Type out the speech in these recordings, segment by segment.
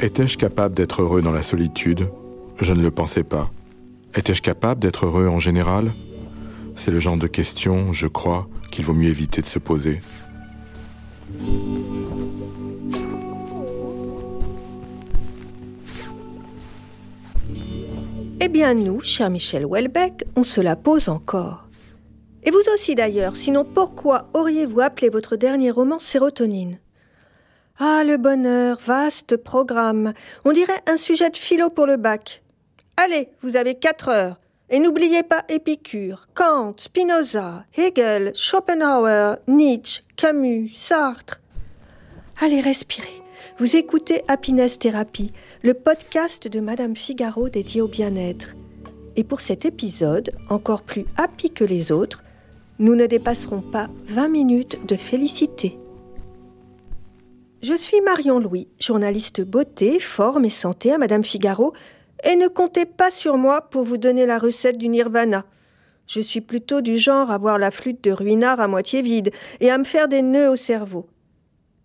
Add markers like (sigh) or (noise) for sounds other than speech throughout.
Étais-je capable d'être heureux dans la solitude? Je ne le pensais pas. Étais-je capable d'être heureux en général? C'est le genre de question, je crois, qu'il vaut mieux éviter de se poser. Eh bien nous, cher Michel Houellebecq, on se la pose encore. Et vous aussi d'ailleurs, sinon pourquoi auriez-vous appelé votre dernier roman Sérotonine? Ah, le bonheur, vaste programme. On dirait un sujet de philo pour le bac. Allez, vous avez quatre heures. Et n'oubliez pas Épicure, Kant, Spinoza, Hegel, Schopenhauer, Nietzsche, Camus, Sartre. Allez, respirez. Vous écoutez Happiness Therapy, le podcast de Madame Figaro dédié au bien-être. Et pour cet épisode, encore plus happy que les autres, nous ne dépasserons pas 20 minutes de félicité. Je suis Marion Louis, journaliste beauté, forme et santé à Madame Figaro, et ne comptez pas sur moi pour vous donner la recette du nirvana. Je suis plutôt du genre à voir la flûte de Ruinard à moitié vide et à me faire des nœuds au cerveau.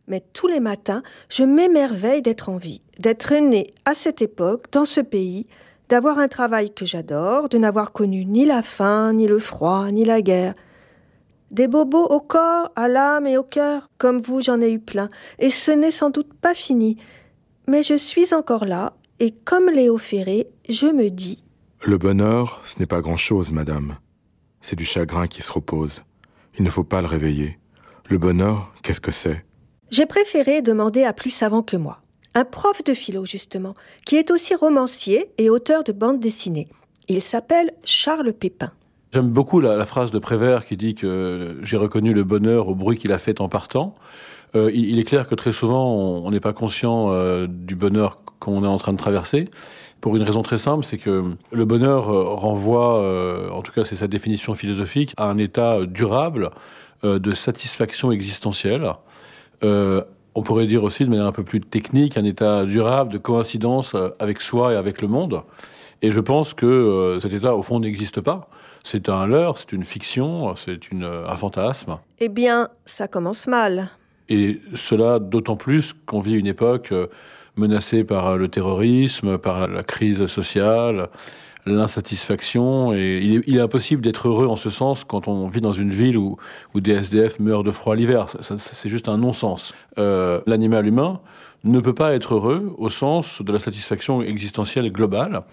Mais tous les matins, je m'émerveille d'être en vie, d'être née à cette époque, dans ce pays, d'avoir un travail que j'adore, de n'avoir connu ni la faim, ni le froid, ni la guerre. Des bobos au corps, à l'âme et au cœur, comme vous j'en ai eu plein, et ce n'est sans doute pas fini. Mais je suis encore là, et comme Léo Ferré, je me dis Le bonheur, ce n'est pas grand-chose, madame. C'est du chagrin qui se repose. Il ne faut pas le réveiller. Le bonheur, qu'est-ce que c'est? J'ai préféré demander à plus savant que moi. Un prof de philo, justement, qui est aussi romancier et auteur de bandes dessinées. Il s'appelle Charles Pépin. J'aime beaucoup la, la, phrase de Prévert qui dit que j'ai reconnu le bonheur au bruit qu'il a fait en partant. Euh, il, est clair que très souvent, on n'est pas conscient euh, du bonheur qu'on est en train de traverser. Pour une raison très simple, c'est que le bonheur euh, renvoie, en tout cas c'est sa définition philosophique, à un état durable de satisfaction existentielle. on pourrait dire aussi de manière un peu plus technique, un état durable de coïncidence avec soi et avec le monde. Et je pense que cet état, au fond, n'existe pas. C'est un leurre, c'est une fiction, c'est un fantasme. Eh bien, ça commence mal. Et cela d'autant plus qu'on vit une époque menacée par le terrorisme, par la crise sociale, l'insatisfaction. Et il est, impossible d'être heureux en ce sens quand on vit dans une ville où, où des SDF meurent de froid l'hiver. C'est juste un non-sens. Euh, L'animal humain ne peut pas être heureux au sens de la satisfaction existentielle globale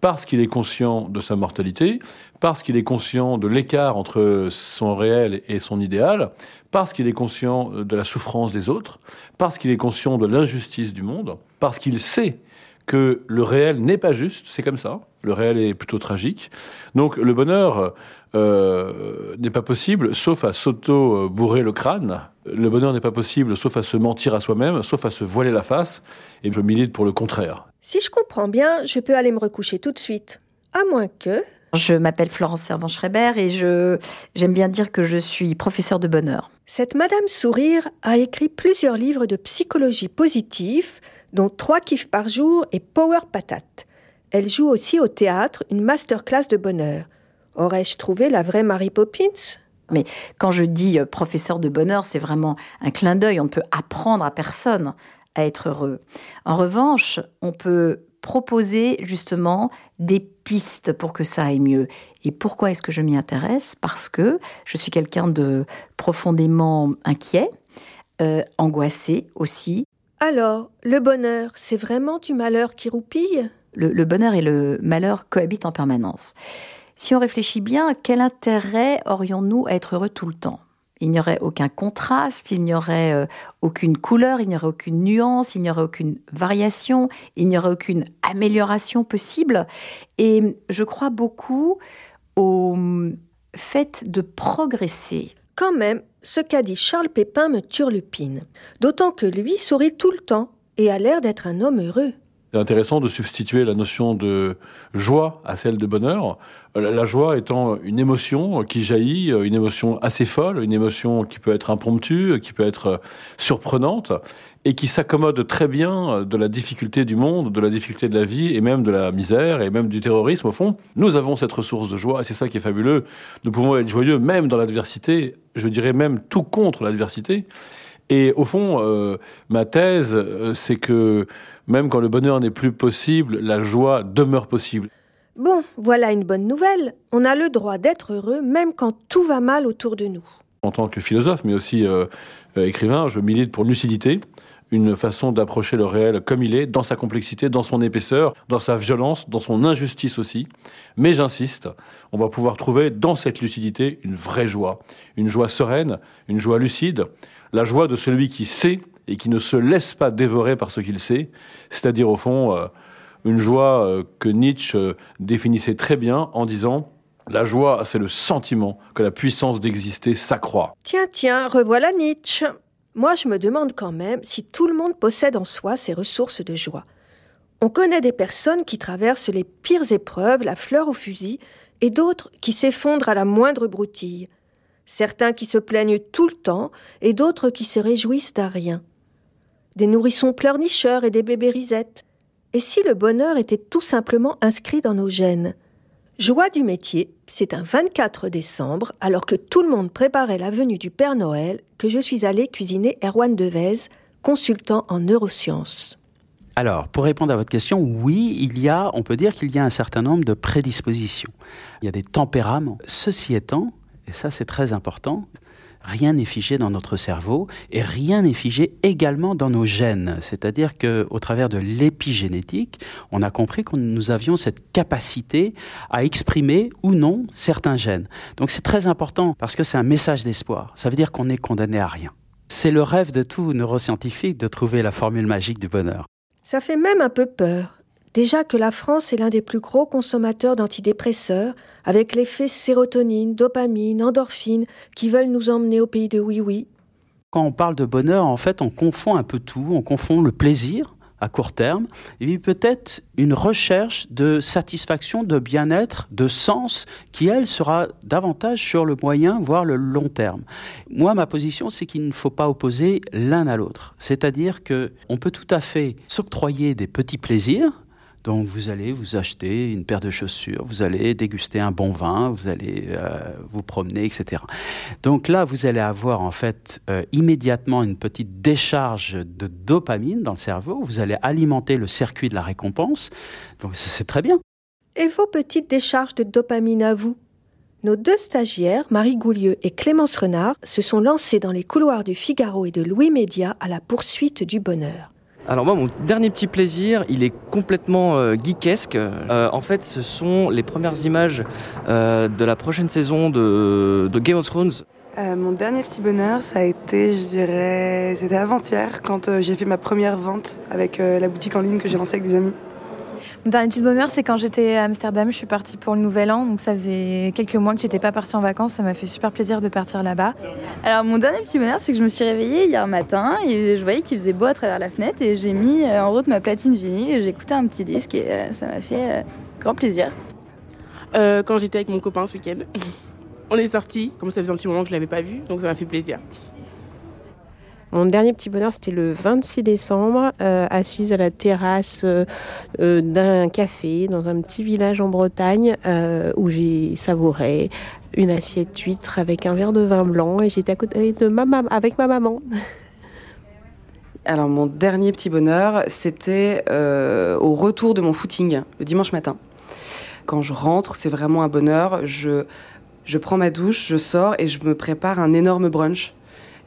parce qu'il est conscient de sa mortalité, parce qu'il est conscient de l'écart entre son réel et son idéal, parce qu'il est conscient de la souffrance des autres, parce qu'il est conscient de l'injustice du monde, parce qu'il sait que le réel n'est pas juste, c'est comme ça, le réel est plutôt tragique. Donc le bonheur euh, n'est pas possible sauf à s'auto-bourrer le crâne, le bonheur n'est pas possible sauf à se mentir à soi-même, sauf à se voiler la face, et je milite pour le contraire. Si je comprends bien, je peux aller me recoucher tout de suite. À moins que... Je m'appelle Florence Servan-Schreiber et je j'aime bien dire que je suis professeure de bonheur. Cette Madame Sourire a écrit plusieurs livres de psychologie positive, dont Trois kiffs par jour et Power Patate. Elle joue aussi au théâtre une masterclass de bonheur. Aurais-je trouvé la vraie Mary Poppins? Mais quand je dis professeur de bonheur, c'est vraiment un clin d'œil. On ne peut apprendre à personne à être heureux. En revanche, on peut proposer justement des pistes pour que ça aille mieux. Et pourquoi est-ce que je m'y intéresse? Parce que je suis quelqu'un de profondément inquiet, euh, angoissé aussi. Alors, le bonheur, c'est vraiment du malheur qui roupille? Le, bonheur et le malheur cohabitent en permanence. Si on réfléchit bien, quel intérêt aurions-nous à être heureux tout le temps? Il n'y aurait aucun contraste, il n'y aurait euh, aucune couleur, il n'y aurait aucune nuance, il n'y aurait aucune variation, il n'y aurait aucune amélioration possible. Et je crois beaucoup au hum, fait de progresser. Quand même, ce qu'a dit Charles Pépin me turlupine. D'autant que lui sourit tout le temps et a l'air d'être un homme heureux. C'est intéressant de substituer la notion de joie à celle de bonheur. Euh, la joie étant une émotion qui jaillit, euh, une émotion assez folle, une émotion qui peut être impromptue, qui peut être euh, surprenante, et qui s'accommode très bien de la difficulté du monde, de la difficulté de la vie, et même de la misère, et même du terrorisme. Au fond, nous avons cette ressource de joie, et c'est ça qui est fabuleux. Nous pouvons être joyeux même dans l'adversité, je dirais même tout contre l'adversité. Et au fond, ma thèse, c'est que même quand le bonheur n'est plus possible, la joie demeure possible. Bon, voilà une bonne nouvelle. On a le droit d'être heureux même quand tout va mal autour de nous. En tant que philosophe, mais aussi euh, euh, écrivain, je milite pour lucidité, une façon d'approcher le réel comme il est, dans sa complexité, dans son épaisseur, dans sa violence, dans son injustice aussi. Mais j'insiste, on va pouvoir trouver dans cette lucidité une vraie joie, une joie sereine, une joie lucide, la joie de celui qui sait et qui ne se laisse pas dévorer par ce qu'il sait, c'est-à-dire au fond euh, une joie euh, que Nietzsche euh, définissait très bien en disant la joie, c'est le sentiment que la puissance d'exister s'accroît. Tiens, tiens, revoilà Nietzsche. Moi, je me demande quand même si tout le monde possède en soi ces ressources de joie. On connaît des personnes qui traversent les pires épreuves, la fleur au fusil, et d'autres qui s'effondrent à la moindre broutille. Certains qui se plaignent tout le temps, et d'autres qui se réjouissent à rien des nourrissons pleurnicheurs et des bébés risettes. Et si le bonheur était tout simplement inscrit dans nos gènes? Joie du métier, c'est un 24 décembre, alors que tout le monde préparait la venue du Père Noël, que je suis allée cuisiner Erwan Devez, consultant en neurosciences. Alors, pour répondre à votre question, oui, il y a, on peut dire qu'il y a un certain nombre de prédispositions. Il y a des tempéraments. Ceci étant, et ça c'est très important, rien n'est figé dans notre cerveau et rien n'est figé également dans nos gènes. C'est-à-dire qu'au travers de l'épigénétique, on a compris que nous avions cette capacité à exprimer ou non certains gènes. Donc c'est très important parce que c'est un message d'espoir. Ça veut dire qu'on est condamné à rien. C'est le rêve de tout neuroscientifique de trouver la formule magique du bonheur. Ça fait même un peu peur. Déjà que la France est l'un des plus gros consommateurs d'antidépresseurs, avec l'effet sérotonine, dopamine, endorphine, qui veulent nous emmener au pays de oui-oui. Quand on parle de bonheur, en fait, on confond un peu tout. On confond le plaisir à court terme, et puis peut-être une recherche de satisfaction, de bien-être, de sens, qui, elle, sera davantage sur le moyen, voire le long terme. Moi, ma position, c'est qu'il ne faut pas opposer l'un à l'autre. C'est-à-dire qu'on peut tout à fait s'octroyer des petits plaisirs, donc vous allez vous acheter une paire de chaussures, vous allez déguster un bon vin, vous allez euh, vous promener, etc. Donc là, vous allez avoir en fait euh, immédiatement une petite décharge de dopamine dans le cerveau, vous allez alimenter le circuit de la récompense, donc c'est très bien. Et vos petites décharges de dopamine à vous? Nos deux stagiaires, Marie Goulieu et Clémence Renard, se sont lancés dans les couloirs du Figaro et de Louis Média à la poursuite du bonheur. Alors moi, mon dernier petit plaisir, il est complètement euh, geekesque. Euh, en fait, ce sont les premières images euh, de la prochaine saison de, de Game of Thrones. mon dernier petit bonheur, ça a été, je dirais, c'était avant-hier, quand j'ai fait ma première vente avec la boutique en ligne que j'ai lancée avec des amis. Mon dernier petit bonheur, c'est quand j'étais à Amsterdam. Je suis partie pour le Nouvel An. Donc ça faisait quelques mois que j'étais pas partie en vacances. Ça m'a fait super plaisir de partir là-bas. Alors mon dernier petit bonheur, c'est que je me suis réveillée hier matin et je voyais qu'il faisait beau à travers la fenêtre et j'ai mis euh, en route ma platine vinyle et j'ai écouté un petit disque et euh, ça m'a fait euh, grand plaisir. quand j'étais avec mon copain ce week-end, (laughs) on est sorti. Comme ça faisait un petit moment que je l'avais pas vu, donc ça m'a fait plaisir. Mon dernier petit bonheur, c'était le 26 décembre, euh, assise à la terrasse euh, euh, d'un café dans un petit village en Bretagne où j'ai savouré une assiette d'huîtres avec un verre de vin blanc et j'étais à côté de ma maman, avec ma maman. Alors mon dernier petit bonheur, c'était au retour de mon footing le dimanche matin. Quand je rentre, c'est vraiment un bonheur. Je, je prends ma douche, je sors et je me prépare un énorme brunch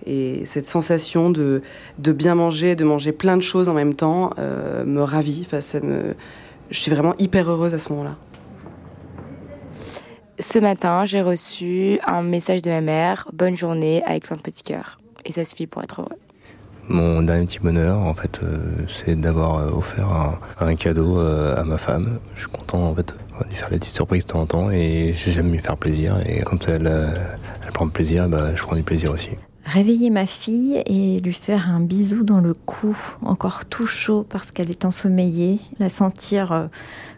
et cette sensation de, de bien manger, de manger plein de choses en même temps, euh, me ravit. Enfin, ça me... Je suis vraiment hyper heureuse à ce moment-là. Ce matin, j'ai reçu un message de ma mère, bonne journée, avec plein de petits cœurs. Et ça suffit pour être heureux. Mon dernier petit bonheur, en fait, euh, c'est d'avoir euh, offert un, un cadeau euh, à ma femme. Je suis content, en fait, de lui faire des petites surprises de temps en temps et j'aime lui faire plaisir. Et quand elle, euh, elle prend du plaisir, bah, je prends du plaisir aussi. Réveiller ma fille et lui faire un bisou dans le cou, encore tout chaud parce qu'elle est ensommeillée, la sentir euh,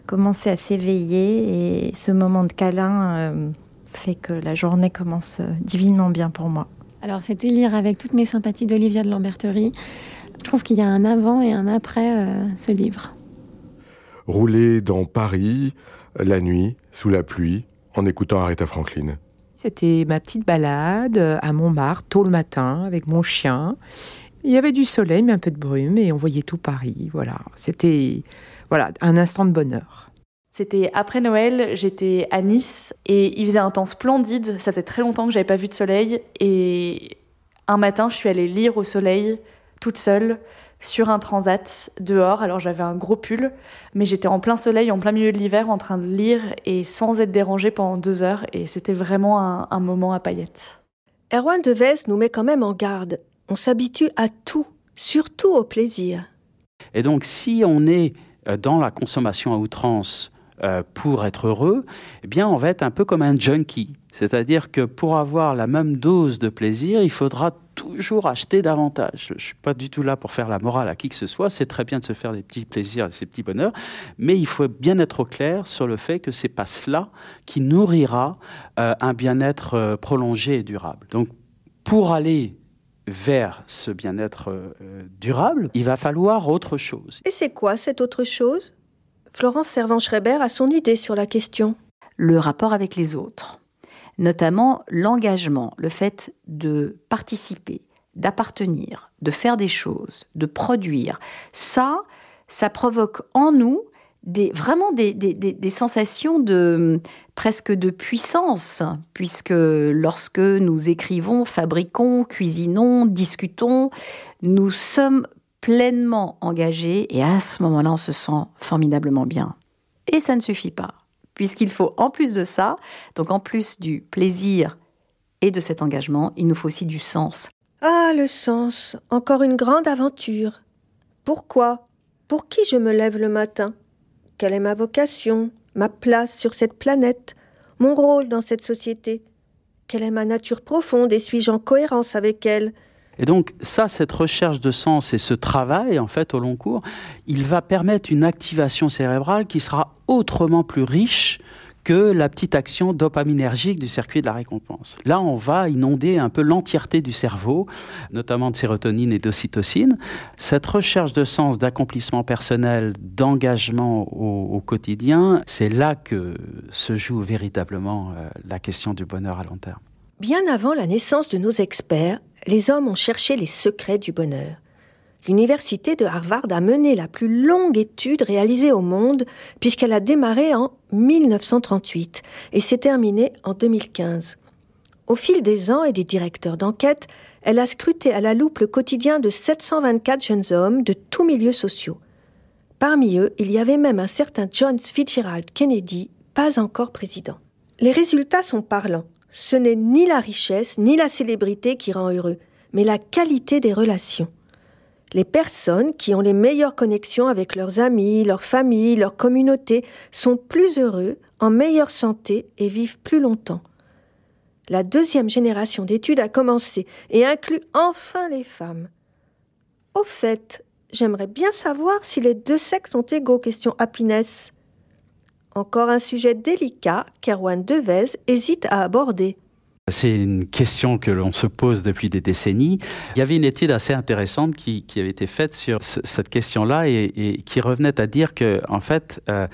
commencer à s'éveiller et ce moment de câlin euh, fait que la journée commence euh, divinement bien pour moi. Alors, c'était lire avec toutes mes sympathies d'Olivia de Lamberterie. Je trouve qu'il y a un avant et un après euh, ce livre. Rouler dans Paris, la nuit, sous la pluie, en écoutant Aretha Franklin. C'était ma petite balade euh, à Montmartre, tôt le matin, avec mon chien. Il y avait du soleil, mais un peu de brume, et on voyait tout Paris. Voilà, c'était voilà un instant de bonheur. C'était après Noël, j'étais à Nice et il faisait un temps splendide. Ça faisait très longtemps que j'avais pas vu de soleil et un matin, je suis allée lire au soleil toute seule sur un transat dehors. Alors j'avais un gros pull, mais j'étais en plein soleil, en plein milieu de l'hiver, en train de lire et sans être dérangée pendant deux heures. Et c'était vraiment un, un moment à paillettes. Erwan Devez nous met quand même en garde. On s'habitue à tout, surtout au plaisir. Et donc, si on est euh, dans la consommation à outrance euh, pour être heureux, eh bien, on va être un peu comme un junkie. C'est-à-dire que pour avoir la même dose de plaisir, il faudra toujours acheter davantage. Je ne suis pas du tout là pour faire la morale à qui que ce soit. C'est très bien de se faire des petits plaisirs, des petits bonheurs, mais il faut bien être au clair sur le fait que c'est pas cela qui nourrira euh, un bien-être euh, prolongé et durable. Donc, pour aller vers ce bien-être euh, durable, il va falloir autre chose. Et c'est quoi cette autre chose? Florence Servan-Schreiber a son idée sur la question. Le rapport avec les autres, notamment l'engagement, le fait de participer, d'appartenir, de faire des choses, de produire. Ça, ça provoque en nous des, vraiment des, des, sensations de presque de puissance, puisque lorsque nous écrivons, fabriquons, cuisinons, discutons, nous sommes pleinement engagés et à ce moment-là, on se sent formidablement bien. Et ça ne suffit pas, puisqu'il faut en plus de ça, donc en plus du plaisir et de cet engagement, il nous faut aussi du sens. Ah, le sens, encore une grande aventure. Pourquoi? Pour qui je me lève le matin? Quelle est ma vocation, ma place sur cette planète, mon rôle dans cette société? Quelle est ma nature profonde? Et suis-je en cohérence avec elle? Et donc ça, cette recherche de sens et ce travail, en fait, au long cours, il va permettre une activation cérébrale qui sera autrement plus riche que la petite action dopaminergique du circuit de la récompense. Là, on va inonder un peu l'entièreté du cerveau, notamment de sérotonine et d'ocytocine. Cette recherche de sens, d'accomplissement personnel, d'engagement au, au, quotidien, c'est là que se joue véritablement euh, la question du bonheur à long terme. Bien avant la naissance de nos experts, les hommes ont cherché les secrets du bonheur. L'université de Harvard a mené la plus longue étude réalisée au monde puisqu'elle a démarré en 1938 et s'est terminée en 2015. Au fil des ans et des directeurs d'enquête, elle a scruté à la loupe le quotidien de 724 jeunes hommes de tous milieux sociaux. Parmi eux, il y avait même un certain John Fitzgerald Kennedy, pas encore président. Les résultats sont parlants. Ce n'est ni la richesse ni la célébrité qui rend heureux, mais la qualité des relations. Les personnes qui ont les meilleures connexions avec leurs amis, leur famille, leur communauté sont plus heureux, en meilleure santé et vivent plus longtemps. La deuxième génération d'études a commencé et inclut enfin les femmes. Au fait, j'aimerais bien savoir si les deux sexes sont égaux, question happiness. Encore un sujet délicat qu'Erwan Devez hésite à aborder. C'est une question que l'on se pose depuis des décennies. Il y avait une étude assez intéressante qui, avait été faite sur ce, cette question-là et, et, qui revenait à dire que, en fait, euh,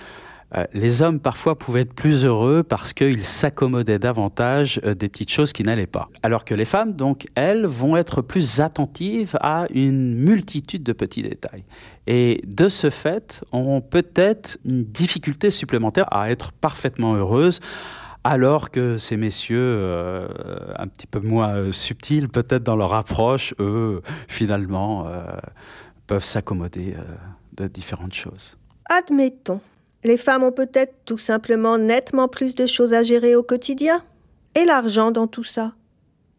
euh, les hommes parfois pouvaient être plus heureux parce qu'ils s'accommodaient davantage euh, des petites choses qui n'allaient pas. Alors que les femmes, donc, elles, vont être plus attentives à une multitude de petits détails. Et de ce fait, ont peut-être une difficulté supplémentaire à être parfaitement heureuses alors que ces messieurs, euh, un petit peu moins subtils peut-être dans leur approche, eux, finalement, peuvent s'accommoder de différentes choses. Admettons. Les femmes ont peut-être tout simplement nettement plus de choses à gérer au quotidien. Et l'argent dans tout ça?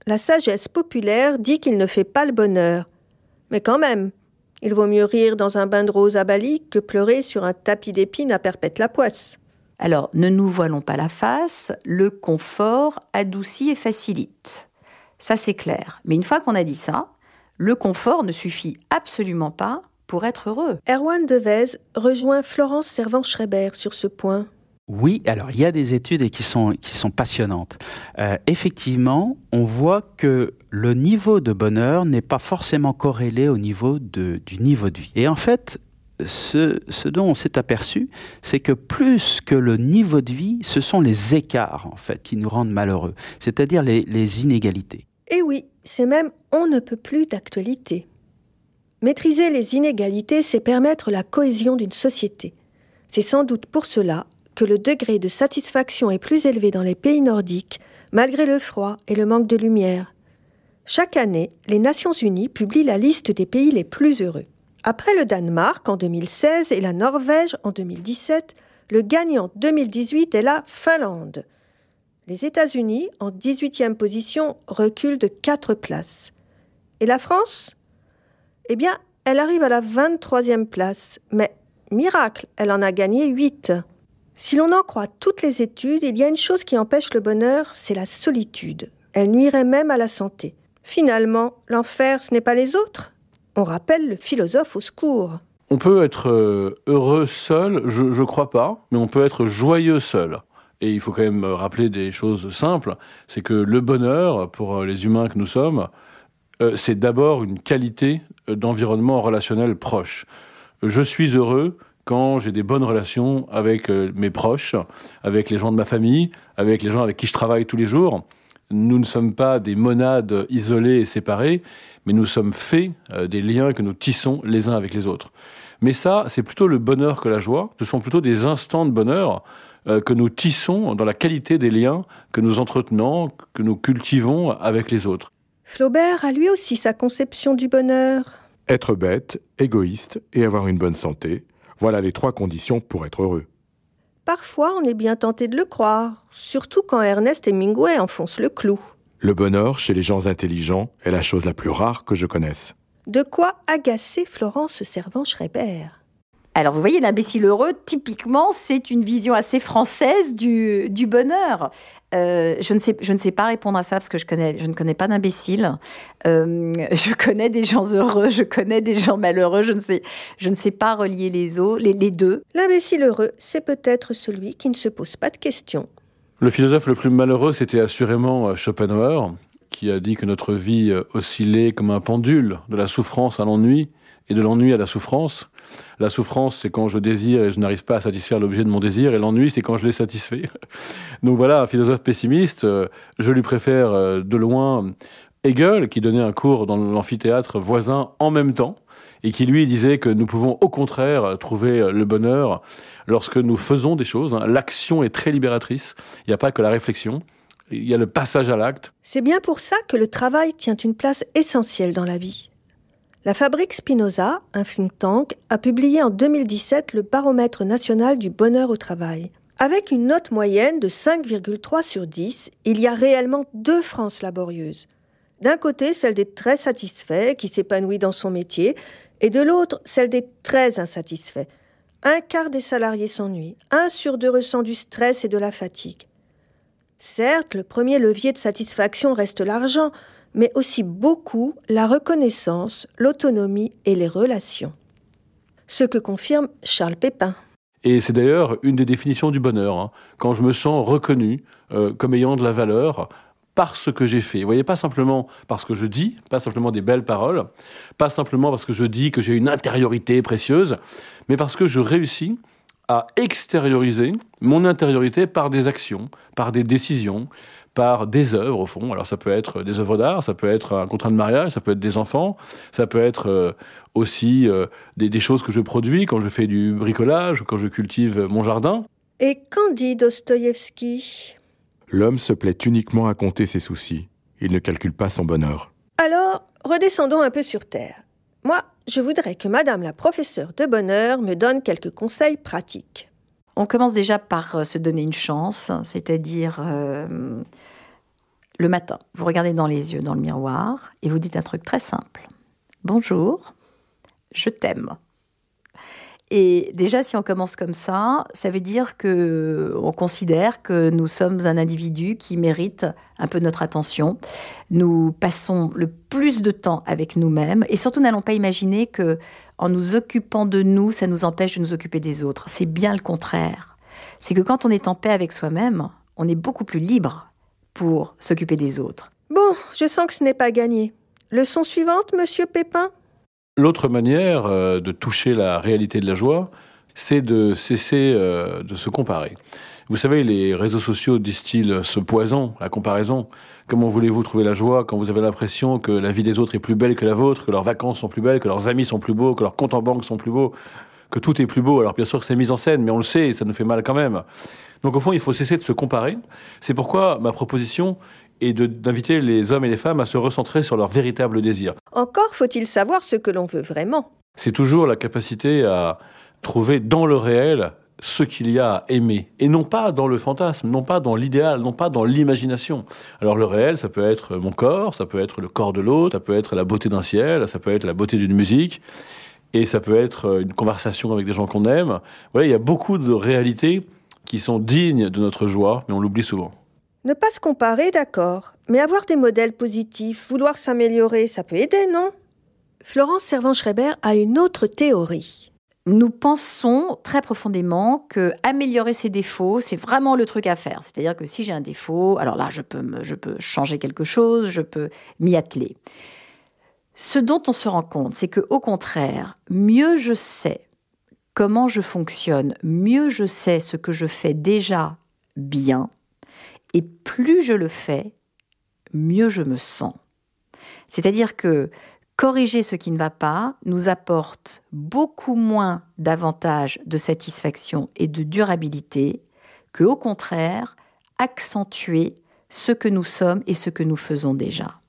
La sagesse populaire dit qu'il ne fait pas le bonheur. Mais quand même, il vaut mieux rire dans un bain de rose à Bali que pleurer sur un tapis d'épines à perpète la poisse. Alors, ne nous voilons pas la face, le confort adoucit et facilite. Ça, c'est clair. Mais une fois qu'on a dit ça, le confort ne suffit absolument pas pour être heureux. Erwan Devez rejoint Florence Servan-Schreiber sur ce point. Oui, alors il y a des études qui sont, qui sont passionnantes. Euh, effectivement, on voit que le niveau de bonheur n'est pas forcément corrélé au niveau de, du niveau de vie. Et en fait, ce, ce dont on s'est aperçu, c'est que plus que le niveau de vie, ce sont les écarts en fait qui nous rendent malheureux, c'est-à-dire les, les inégalités. Et oui, c'est même on ne peut plus d'actualité. Maîtriser les inégalités, c'est permettre la cohésion d'une société. C'est sans doute pour cela que le degré de satisfaction est plus élevé dans les pays nordiques, malgré le froid et le manque de lumière. Chaque année, les Nations Unies publient la liste des pays les plus heureux. Après le Danemark en 2016 et la Norvège en 2017, le gagnant 2018 est la Finlande. Les États-Unis, en 18e position, reculent de 4 places. Et la France? Eh bien, elle arrive à la 23e place, mais miracle, elle en a gagné 8. Si l'on en croit toutes les études, il y a une chose qui empêche le bonheur, c'est la solitude. Elle nuirait même à la santé. Finalement, l'enfer, ce n'est pas les autres. On rappelle le philosophe au secours. On peut être euh, heureux seul, je ne crois pas, mais on peut être joyeux seul. Et il faut quand même rappeler des choses simples, c'est que le bonheur, pour euh, les humains que nous sommes, euh, c'est d'abord une qualité d'environnement relationnel proche. Je suis heureux quand j'ai des bonnes relations avec mes proches, avec les gens de ma famille, avec les gens avec qui je travaille tous les jours. Nous ne sommes pas des monades isolées et séparées, mais nous sommes faits des liens que nous tissons les uns avec les autres. Mais ça, c'est plutôt le bonheur que la joie. Ce sont plutôt des instants de bonheur que nous tissons dans la qualité des liens que nous entretenons, que nous cultivons avec les autres. Flaubert a lui aussi sa conception du bonheur. Être bête, égoïste et avoir une bonne santé, voilà les trois conditions pour être heureux. Parfois, on est bien tenté de le croire, surtout quand Ernest Hemingway enfonce le clou. Le bonheur chez les gens intelligents est la chose la plus rare que je connaisse. De quoi agacer Florence Servan-Schreiber? Alors vous voyez, l'imbécile heureux, typiquement, c'est une vision assez française du, du bonheur. Euh, je, ne sais, je ne sais pas répondre à ça parce que je, connais, je ne connais pas d'imbécile. Euh, je connais des gens heureux, je connais des gens malheureux, je ne sais, je ne sais pas relier les, os, les, les deux. L'imbécile heureux, c'est peut-être celui qui ne se pose pas de questions. Le philosophe le plus malheureux, c'était assurément Schopenhauer, qui a dit que notre vie oscillait comme un pendule de la souffrance à l'ennui et de l'ennui à la souffrance. La souffrance, c'est quand je désire et je n'arrive pas à satisfaire l'objet de mon désir, et l'ennui, c'est quand je l'ai satisfait. (laughs) Donc voilà, un philosophe pessimiste, je lui préfère de loin Hegel, qui donnait un cours dans l'amphithéâtre voisin en même temps, et qui lui disait que nous pouvons au contraire trouver le bonheur lorsque nous faisons des choses. L'action est très libératrice, il n'y a pas que la réflexion. Il y a le passage à l'acte. C'est bien pour ça que le travail tient une place essentielle dans la vie. La Fabrique Spinoza, un think tank, a publié en 2017 le baromètre national du bonheur au travail. Avec une note moyenne de 5,3 sur 10, il y a réellement deux France laborieuses. D'un côté, celle des très satisfaits, qui s'épanouit dans son métier, et de l'autre, celle des très insatisfaits. Un quart des salariés s'ennuient, un sur deux ressent du stress et de la fatigue. Certes, le premier levier de satisfaction reste l'argent, mais aussi beaucoup la reconnaissance, l'autonomie et les relations. Ce que confirme Charles Pépin. Et c'est d'ailleurs une des définitions du bonheur, hein. quand je me sens reconnu euh, comme ayant de la valeur par ce que j'ai fait. Vous voyez, pas simplement parce que je dis, pas simplement des belles paroles, pas simplement parce que je dis que j'ai une intériorité précieuse, mais parce que je réussis à extérioriser mon intériorité par des actions, par des décisions, par des œuvres au fond. Alors ça peut être des œuvres d'art, ça peut être un contrat de mariage, ça peut être des enfants, ça peut être euh, aussi euh, des, des, choses que je produis quand je fais du bricolage, quand je cultive mon jardin. Et qu'en dit Dostoïevski? L'homme se plaît uniquement à compter ses soucis. Il ne calcule pas son bonheur. Alors, redescendons un peu sur Terre. Moi, je voudrais que Madame la professeure de bonheur me donne quelques conseils pratiques. On commence déjà par euh, se donner une chance, c'est-à-dire euh, le matin, vous regardez dans les yeux, dans le miroir, et vous dites un truc très simple. Bonjour, je t'aime. Et déjà, si on commence comme ça, ça veut dire que on considère que nous sommes un individu qui mérite un peu notre attention. Nous passons le plus de temps avec nous-mêmes et surtout n'allons pas imaginer que en nous occupant de nous, ça nous empêche de nous occuper des autres. C'est bien le contraire. C'est que quand on est en paix avec soi-même, on est beaucoup plus libre pour s'occuper des autres. Bon, je sens que ce n'est pas gagné. Leçon suivante, monsieur Pépin? L'autre manière euh, de toucher la réalité de la joie, c'est de cesser euh, de se comparer. Vous savez, les réseaux sociaux distillent ce poison, la comparaison. Comment voulez-vous trouver la joie quand vous avez l'impression que la vie des autres est plus belle que la vôtre, que leurs vacances sont plus belles, que leurs amis sont plus beaux, que leurs comptes en banque sont plus beaux, que tout est plus beau? Alors bien sûr que c'est mis en scène, mais on le sait ça nous fait mal quand même. Donc au fond, il faut cesser de se comparer. C'est pourquoi ma proposition est d'inviter les hommes et les femmes à se recentrer sur leur véritable désir. Encore faut-il savoir ce que l'on veut vraiment. C'est toujours la capacité à trouver dans le réel ce qu'il y a à aimer, et non pas dans le fantasme, non pas dans l'idéal, non pas dans l'imagination. Alors le réel, ça peut être mon corps, ça peut être le corps de l'autre, ça peut être la beauté d'un ciel, ça peut être la beauté d'une musique, et ça peut être une conversation avec des gens qu'on aime. Voilà, il y a beaucoup de réalités qui sont dignes de notre joie, mais on l'oublie souvent. Ne pas se comparer, d'accord, mais avoir des modèles positifs, vouloir s'améliorer, ça peut aider, non? Florence Servan-Schreiber a une autre théorie nous pensons très profondément que améliorer ses défauts, c'est vraiment le truc à faire. C'est-à-dire que si j'ai un défaut, alors là, je peux, je peux changer quelque chose, je peux m'y atteler. Ce dont on se rend compte, c'est que au contraire, mieux je sais comment je fonctionne, mieux je sais ce que je fais déjà bien, et plus je le fais, mieux je me sens. C'est-à-dire que corriger ce qui ne va pas nous apporte beaucoup moins d'avantages de satisfaction et de durabilité que, au contraire, accentuer ce que nous sommes et ce que nous faisons déjà,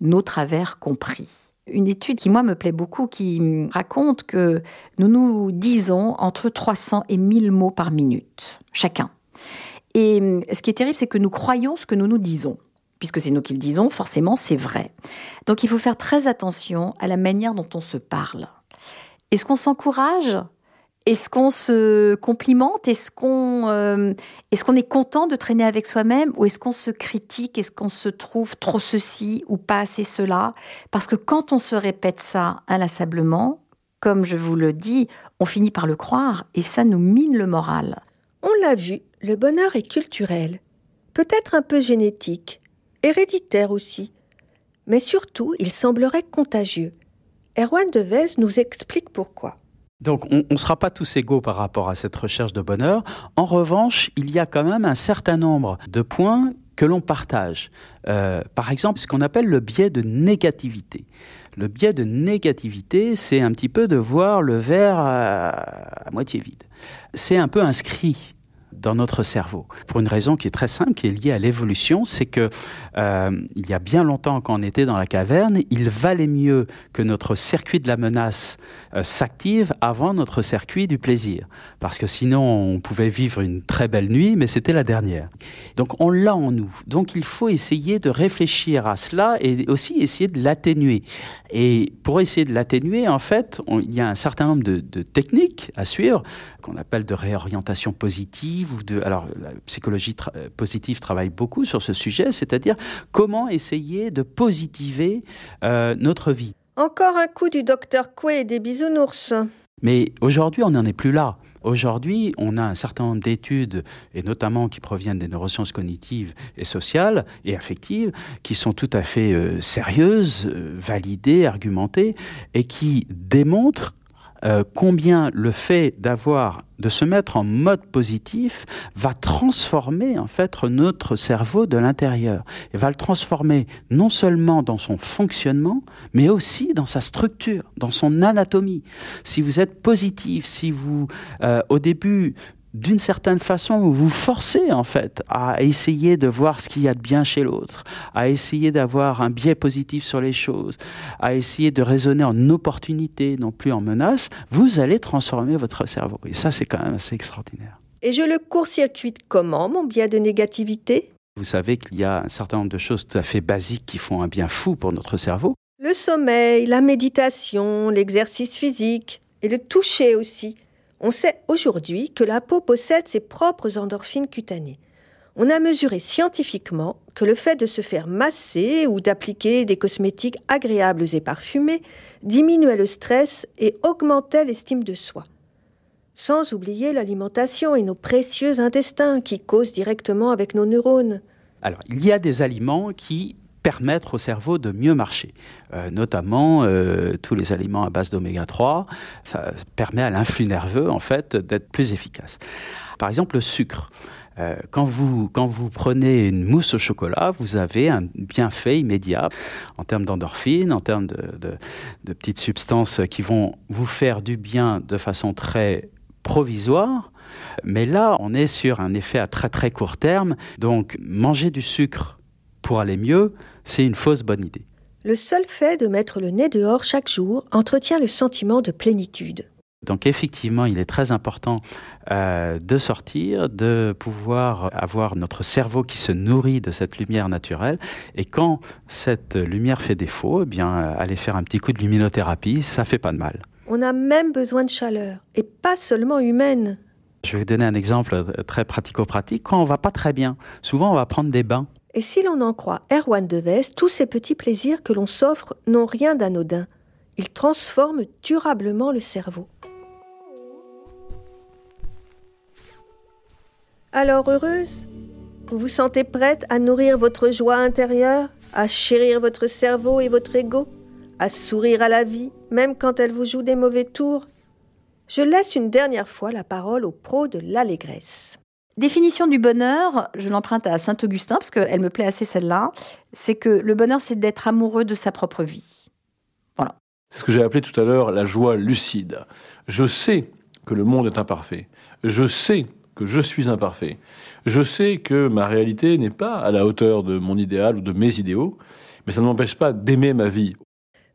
nos travers compris. Une étude qui, moi, me plaît beaucoup, qui raconte que nous nous disons entre 300 et 1000 mots par minute, chacun. Et ce qui est terrible, c'est que nous croyons ce que nous nous disons puisque c'est nous qui le disons, forcément c'est vrai. Donc il faut faire très attention à la manière dont on se parle. Est-ce qu'on s'encourage? Est-ce qu'on se complimente? Est-ce qu'on euh, est, qu'on est content de traîner avec soi-même? Ou est-ce qu'on se critique? Est-ce qu'on se trouve trop ceci ou pas assez cela? Parce que quand on se répète ça inlassablement, comme je vous le dis, on finit par le croire et ça nous mine le moral. On l'a vu, le bonheur est culturel, peut-être un peu génétique, héréditaire aussi. Mais surtout, il semblerait contagieux. Erwan Devez nous explique pourquoi. Donc on ne sera pas tous égaux par rapport à cette recherche de bonheur. En revanche, il y a quand même un certain nombre de points que l'on partage. Euh, par exemple, ce qu'on appelle le biais de négativité. Le biais de négativité, c'est un petit peu de voir le verre à moitié vide. C'est un peu inscrit dans notre cerveau. Pour une raison qui est très simple, qui est liée à l'évolution, c'est que euh, il y a bien longtemps, quand on était dans la caverne, il valait mieux que notre circuit de la menace euh, s'active avant notre circuit du plaisir, parce que sinon on pouvait vivre une très belle nuit, mais c'était la dernière. Donc on l'a en nous. Donc il faut essayer de réfléchir à cela et aussi essayer de l'atténuer. Et pour essayer de l'atténuer, en fait, il y a un certain nombre de, techniques à suivre qu'on appelle de réorientation positive ou de alors la psychologie euh, positive travaille beaucoup sur ce sujet, c'est-à-dire comment essayer de positiver euh, notre vie. Encore un coup du docteur Coué et des bisounours. Mais aujourd'hui, on n'en est plus là. Aujourd'hui, on a un certain nombre d'études, et notamment qui proviennent des neurosciences cognitives et sociales et affectives, qui sont tout à fait euh, sérieuses, validées, argumentées, et qui démontrent euh, combien le fait d'avoir de se mettre en mode positif va transformer en fait notre cerveau de l'intérieur et va le transformer non seulement dans son fonctionnement mais aussi dans sa structure, dans son anatomie. Si vous êtes positif, si vous euh, au début d'une certaine façon, vous vous forcez en fait à essayer de voir ce qu'il y a de bien chez l'autre, à essayer d'avoir un biais positif sur les choses, à essayer de raisonner en opportunité, non plus en menace, vous allez transformer votre cerveau. Et ça, c'est quand même assez extraordinaire. Et je le court-circuite comment, mon biais de négativité? Vous savez qu'il y a un certain nombre de choses tout à fait basiques qui font un bien fou pour notre cerveau. Le sommeil, la méditation, l'exercice physique et le toucher aussi. On sait aujourd'hui que la peau possède ses propres endorphines cutanées. On a mesuré scientifiquement que le fait de se faire masser ou d'appliquer des cosmétiques agréables et parfumés diminuait le stress et augmentait l'estime de soi. Sans oublier l'alimentation et nos précieux intestins qui causent directement avec nos neurones. Alors, il y a des aliments qui permettent au cerveau de mieux marcher, euh, notamment euh, tous les aliments à base d'oméga 3. Ça permet à l'influx nerveux, en fait, d'être plus efficace. Par exemple, le sucre. Euh, quand, vous, quand vous prenez une mousse au chocolat, vous avez un bienfait immédiat en termes d'endorphine, en termes de, de petites substances qui vont vous faire du bien de façon très provisoire. Mais là, on est sur un effet à très très court terme. Donc, manger du sucre pour aller mieux, c'est une fausse bonne idée. Le seul fait de mettre le nez dehors chaque jour entretient le sentiment de plénitude. Donc effectivement, il est très important euh, de sortir, de pouvoir avoir notre cerveau qui se nourrit de cette lumière naturelle. Et quand cette lumière fait défaut, eh bien, euh, aller faire un petit coup de luminothérapie, ça fait pas de mal. On a même besoin de chaleur, et pas seulement humaine. Je vais vous donner un exemple euh, très pratico-pratique. Quand on va pas très bien, souvent on va prendre des bains. Et si l'on en croit Erwan Deves, tous ces petits plaisirs que l'on s'offre n'ont rien d'anodin. Ils transforment durablement le cerveau. Alors heureuse Vous vous sentez prête à nourrir votre joie intérieure, à chérir votre cerveau et votre ego, à sourire à la vie, même quand elle vous joue des mauvais tours? Je laisse une dernière fois la parole au pro de l'allégresse. Définition du bonheur, je l'emprunte à Saint-Augustin parce qu'elle me plaît assez celle-là, c'est que le bonheur c'est d'être amoureux de sa propre vie. Voilà. C'est ce que j'ai appelé tout à l'heure la joie lucide. Je sais que le monde est imparfait. Je sais que je suis imparfait. Je sais que ma réalité n'est pas à la hauteur de mon idéal ou de mes idéaux, mais ça ne m'empêche pas d'aimer ma vie.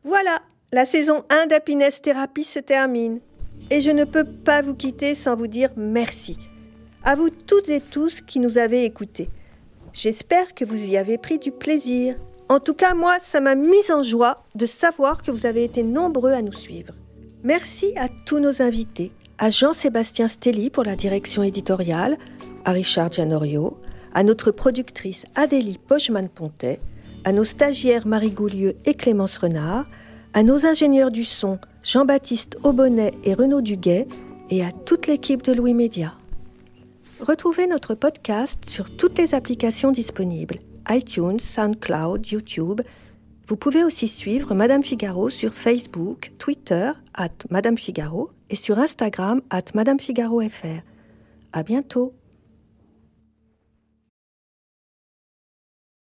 Voilà, la saison 1 d'Happiness Therapy se termine. Et je ne peux pas vous quitter sans vous dire merci. À vous toutes et tous qui nous avez écoutés. J'espère que vous y avez pris du plaisir. En tout cas, moi, ça m'a mise en joie de savoir que vous avez été nombreux à nous suivre. Merci à tous nos invités, à Jean-Sébastien Stelly pour la direction éditoriale, à Richard Gianorio, à notre productrice Adélie Pochman-Pontet, à nos stagiaires Marie Goulieu et Clémence Renard, à nos ingénieurs du son Jean-Baptiste Aubonnet et Renaud Duguet, et à toute l'équipe de Louis Média. Retrouvez notre podcast sur toutes les applications disponibles iTunes, SoundCloud, YouTube. Vous pouvez aussi suivre Madame Figaro sur Facebook, Twitter, at Madame Figaro, et sur Instagram, at Madame Figaro FR. À bientôt!